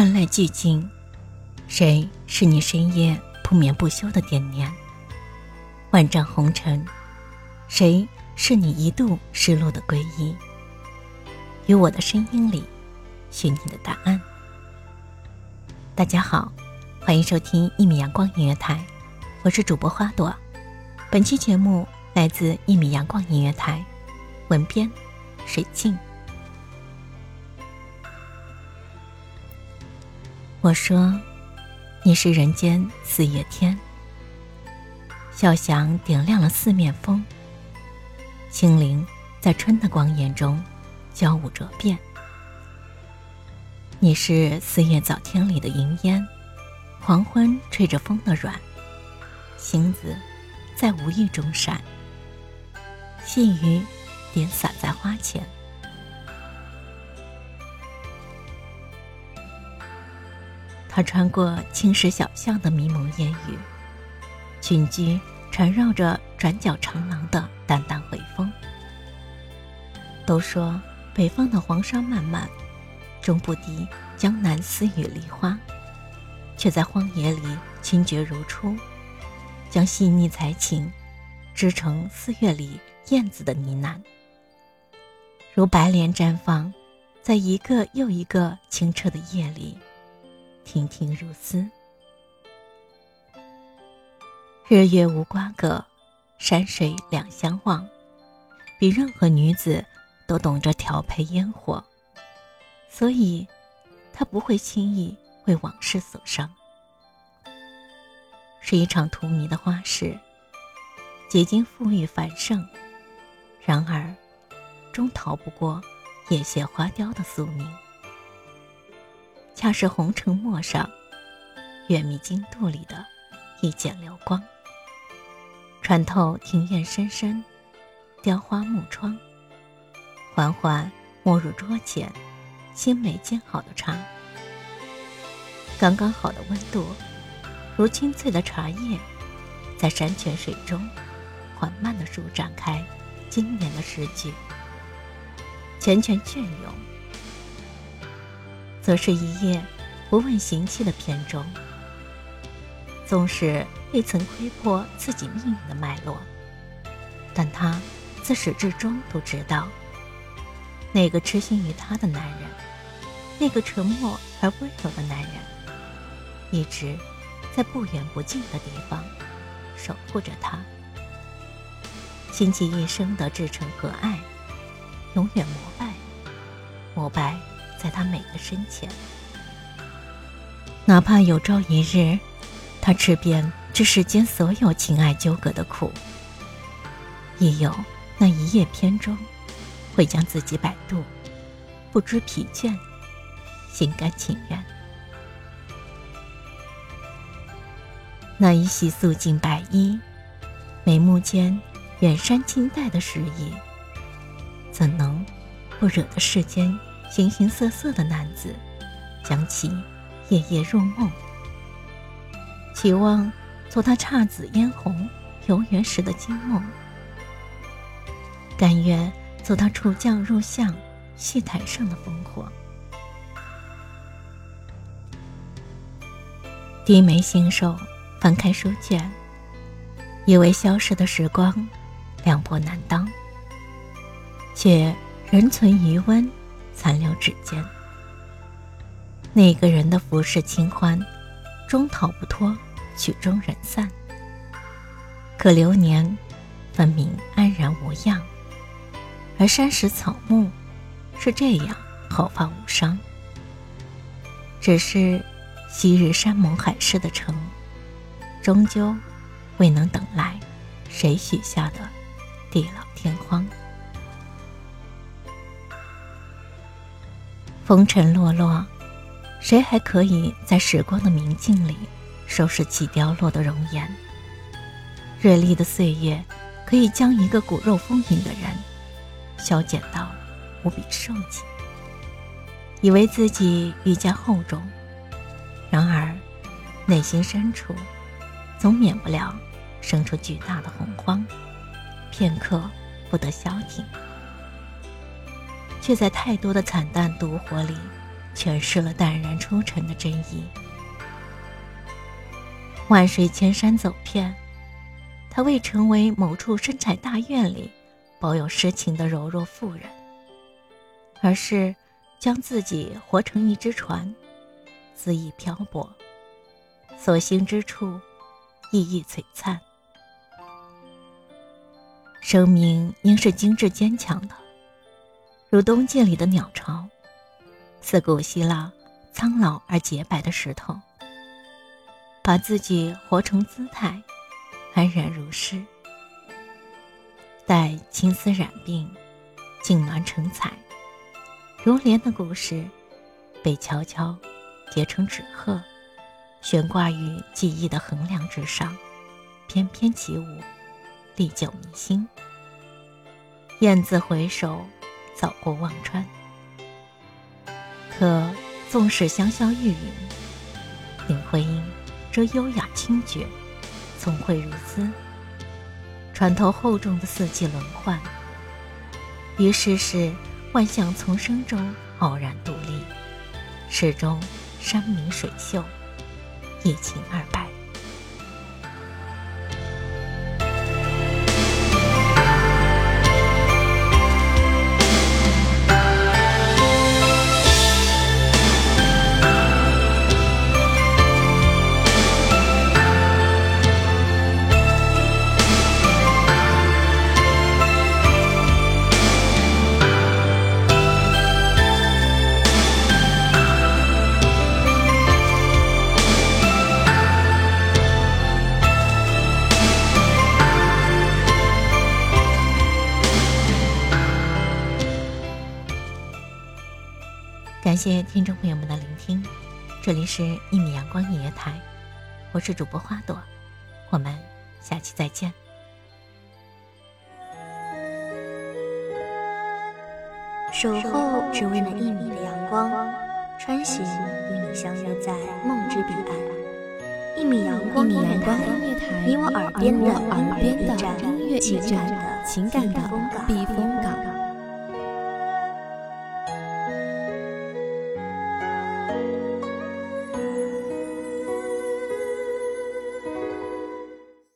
万籁俱静，谁是你深夜不眠不休的惦念？万丈红尘，谁是你一度失落的皈依？于我的声音里，寻你的答案。大家好，欢迎收听一米阳光音乐台，我是主播花朵。本期节目来自一米阳光音乐台，文编水静。我说：“你是人间四月天，笑响点亮了四面风。清灵在春的光艳中交舞着变。你是四月早天里的云烟，黄昏吹着风的软，星子在无意中闪，细雨点洒在花前。”他穿过青石小巷的迷蒙烟雨，裙裾缠绕着转角长廊的淡淡回风。都说北方的黄沙漫漫，终不敌江南丝雨梨花，却在荒野里清绝如初，将细腻才情织成四月里燕子的呢喃，如白莲绽放在一个又一个清澈的夜里。亭亭如丝，日月无瓜葛，山水两相望。比任何女子都懂得调配烟火，所以，她不会轻易为往事所伤。是一场荼蘼的花事，结晶馥郁繁盛，然而，终逃不过叶谢花凋的宿命。恰是红尘陌上，月迷经度里的一剪流光，穿透庭院深深，雕花木窗，缓缓没入桌前，新美煎好的茶，刚刚好的温度，如清脆的茶叶，在山泉水中缓慢的舒展开经年的诗句，缱绻隽永。则是一夜不问行期的篇章，纵使未曾窥破自己命运的脉络，但他自始至终都知道，那个痴心于他的男人，那个沉默而温柔的男人，一直在不远不近的地方守护着他，倾其一生的至诚和爱，永远膜拜，膜拜。在他每个身前，哪怕有朝一日，他吃遍这世间所有情爱纠葛的苦，亦有那一叶篇中，会将自己摆渡，不知疲倦，心甘情愿。那一袭素净白衣，眉目间远山青黛的诗意，怎能不惹得世间？形形色色的男子，将其夜夜入梦，期望做他姹紫嫣红、游园时的惊梦，甘愿做他出将入相、戏台上的烽火。低眉信手翻开书卷，以为消逝的时光凉薄难当，却仍存余温。残留指尖，那个人的浮世清欢，终逃不脱曲终人散。可流年分明安然无恙，而山石草木是这样毫发无伤。只是昔日山盟海誓的诚，终究未能等来谁许下的地老天荒。风尘落落，谁还可以在时光的明镜里收拾起凋落的容颜？锐利的岁月可以将一个骨肉丰盈的人消减到无比瘦瘠，以为自己愈加厚重，然而内心深处总免不了生出巨大的洪荒，片刻不得消停。却在太多的惨淡毒火里，诠释了淡然出尘的真意。万水千山走遍，他未成为某处深宅大院里保有诗情的柔弱妇人，而是将自己活成一只船，恣意漂泊，所行之处，熠熠璀璨。生命应是精致坚强的。如冬季里的鸟巢，似古希腊苍老而洁白的石头，把自己活成姿态，安然如诗。待青丝染鬓，静暖成彩，如莲的故事，被悄悄结成纸鹤，悬挂于记忆的横梁之上，翩翩起舞，历久弥新。雁字回首。扫过忘川，可纵使香消玉殒，林徽因这优雅清绝，聪慧如斯，穿透厚重的四季轮换，于世事万象丛生中傲然独立，始终山明水秀，一清二白。谢听众朋友们的聆听，这里是一米阳光音乐台，我是主播花朵，我们下期再见。守候只为那一米的阳光，穿行与你相约在梦之彼岸。一米阳光音乐台，你我耳边的音乐驿站，情感的避风港。